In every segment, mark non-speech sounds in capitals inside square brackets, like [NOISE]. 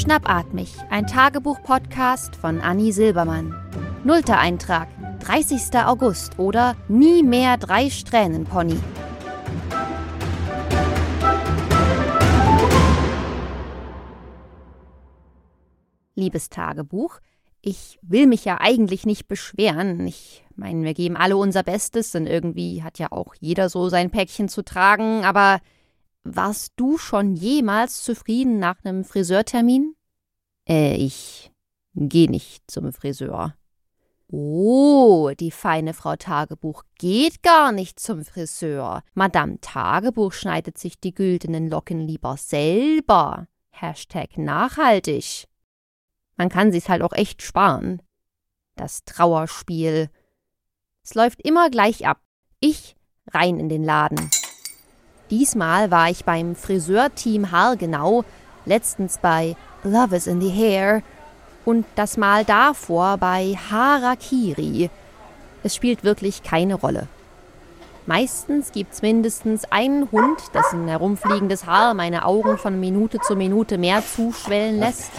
Schnappatmig, ein Tagebuch-Podcast von Anni Silbermann. Nullter Eintrag, 30. August oder Nie mehr drei Strähnenpony. Liebes Tagebuch, ich will mich ja eigentlich nicht beschweren. Ich meine, wir geben alle unser Bestes, denn irgendwie hat ja auch jeder so sein Päckchen zu tragen, aber warst du schon jemals zufrieden nach einem Friseurtermin? Äh, ich geh nicht zum Friseur. Oh, die feine Frau Tagebuch geht gar nicht zum Friseur. Madame Tagebuch schneidet sich die güldenen Locken lieber selber. Hashtag nachhaltig. Man kann sich's halt auch echt sparen. Das Trauerspiel. Es läuft immer gleich ab. Ich rein in den Laden. Diesmal war ich beim Friseurteam Haargenau, letztens bei Love is in the Hair und das Mal davor bei Harakiri. Es spielt wirklich keine Rolle. Meistens gibt's mindestens einen Hund, dessen herumfliegendes Haar meine Augen von Minute zu Minute mehr zuschwellen lässt.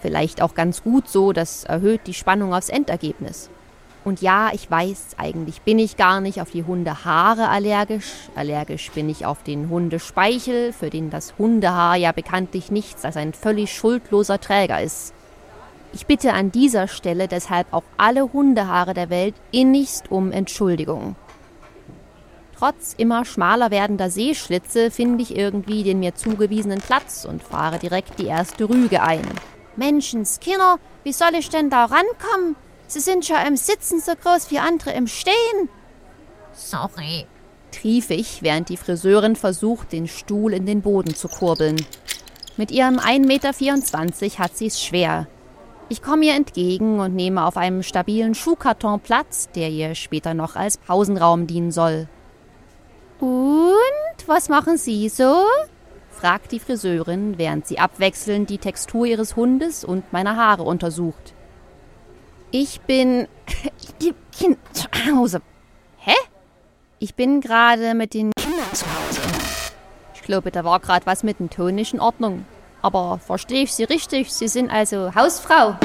Vielleicht auch ganz gut so, das erhöht die Spannung aufs Endergebnis. Und ja, ich weiß, eigentlich bin ich gar nicht auf die Hundehaare allergisch. Allergisch bin ich auf den Hundespeichel, für den das Hundehaar ja bekanntlich nichts als ein völlig schuldloser Träger ist. Ich bitte an dieser Stelle deshalb auch alle Hundehaare der Welt innigst um Entschuldigung. Trotz immer schmaler werdender Seeschlitze finde ich irgendwie den mir zugewiesenen Platz und fahre direkt die erste Rüge ein. Menschenskinder, wie soll ich denn da rankommen? Sie sind schon im Sitzen so groß wie andere im Stehen. Sorry, trief ich, während die Friseurin versucht, den Stuhl in den Boden zu kurbeln. Mit ihrem 1,24 Meter hat sie es schwer. Ich komme ihr entgegen und nehme auf einem stabilen Schuhkarton Platz, der ihr später noch als Pausenraum dienen soll. Und was machen Sie so? fragt die Friseurin, während sie abwechselnd die Textur ihres Hundes und meiner Haare untersucht. Ich bin. Kind zu Hause. Hä? Ich bin gerade mit den Kindern zu Hause. Ich glaube, da war gerade was mit dem Ton nicht in Ordnung. Aber verstehe ich Sie richtig? Sie sind also Hausfrau.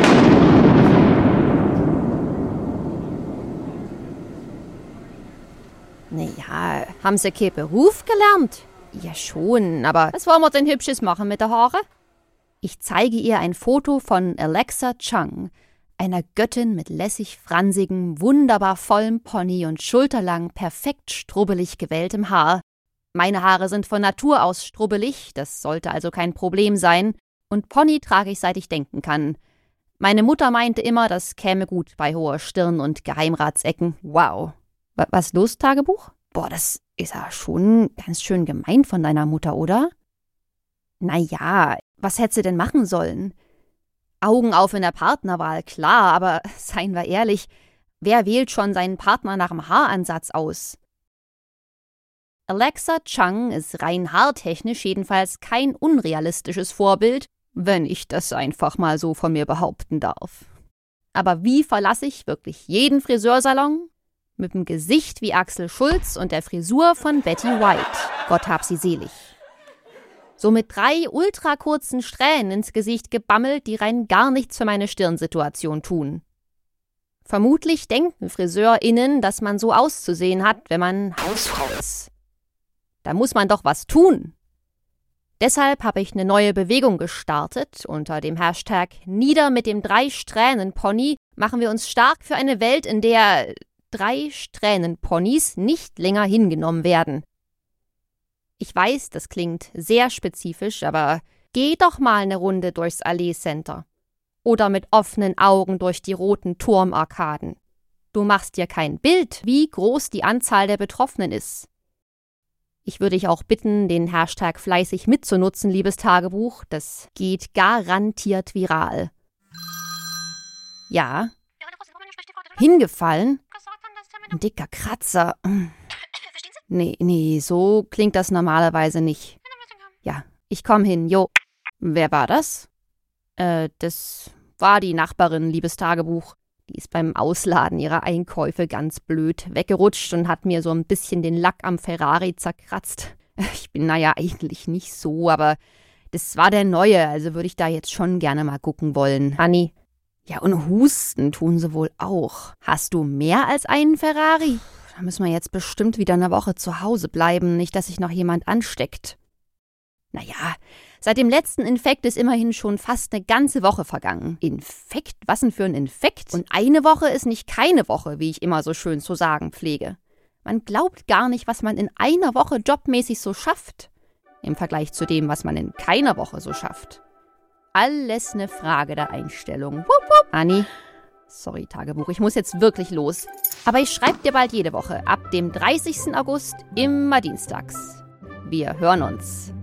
Naja, haben Sie keinen Beruf gelernt? Ja schon, aber was wollen wir denn Hübsches machen mit der Haare? Ich zeige ihr ein Foto von Alexa Chung, einer Göttin mit lässig fransigem, wunderbar vollem Pony und schulterlang, perfekt strubbelig gewelltem Haar. Meine Haare sind von Natur aus strubbelig, das sollte also kein Problem sein, und Pony trage ich seit ich denken kann. Meine Mutter meinte immer, das käme gut bei hoher Stirn und Geheimratsecken. Wow. Was los, Tagebuch? Boah, das ist ja schon ganz schön gemein von deiner Mutter, oder? Na ja, was hätte sie denn machen sollen? Augen auf in der Partnerwahl, klar, aber [LAUGHS] seien wir ehrlich, wer wählt schon seinen Partner nach dem Haaransatz aus? Alexa Chung ist rein haartechnisch jedenfalls kein unrealistisches Vorbild, wenn ich das einfach mal so von mir behaupten darf. Aber wie verlasse ich wirklich jeden Friseursalon? Mit dem Gesicht wie Axel Schulz und der Frisur von Betty White. Gott hab sie selig so mit drei ultrakurzen Strähnen ins Gesicht gebammelt, die rein gar nichts für meine Stirnsituation tun. Vermutlich denken FriseurInnen, dass man so auszusehen hat, wenn man Hausfrau ist. Da muss man doch was tun. Deshalb habe ich eine neue Bewegung gestartet. Unter dem Hashtag Nieder mit dem Drei-Strähnen-Pony machen wir uns stark für eine Welt, in der drei Strähnen-Ponys nicht länger hingenommen werden. Ich weiß, das klingt sehr spezifisch, aber geh doch mal eine Runde durchs Allee Center. Oder mit offenen Augen durch die roten Turmarkaden. Du machst dir kein Bild, wie groß die Anzahl der Betroffenen ist. Ich würde dich auch bitten, den Hashtag fleißig mitzunutzen, liebes Tagebuch. Das geht garantiert viral. Ja. Hingefallen? Ein dicker Kratzer. Nee, nee, so klingt das normalerweise nicht. Ja, ich komm hin, jo. Wer war das? Äh, das war die Nachbarin, liebes Tagebuch. Die ist beim Ausladen ihrer Einkäufe ganz blöd weggerutscht und hat mir so ein bisschen den Lack am Ferrari zerkratzt. [LAUGHS] Ich bin naja eigentlich nicht so, aber Das war der neue, also würde ich da jetzt schon gerne mal gucken wollen. Anni. Ja, und husten tun sie wohl auch. Hast du mehr als einen Ferrari? Da müssen wir jetzt bestimmt wieder eine Woche zu Hause bleiben, nicht, dass sich noch jemand ansteckt. Naja, seit dem letzten Infekt ist immerhin schon fast eine ganze Woche vergangen. Infekt? Was denn für ein Infekt? Und eine Woche ist nicht keine Woche, wie ich immer so schön zu sagen pflege. Man glaubt gar nicht, was man in einer Woche jobmäßig so schafft. Im Vergleich zu dem, was man in keiner Woche so schafft. Alles eine Frage der Einstellung. Wupp, wupp. Anni, sorry Tagebuch, ich muss jetzt wirklich los. Aber ich schreibe dir bald jede Woche, ab dem 30. August, immer dienstags. Wir hören uns.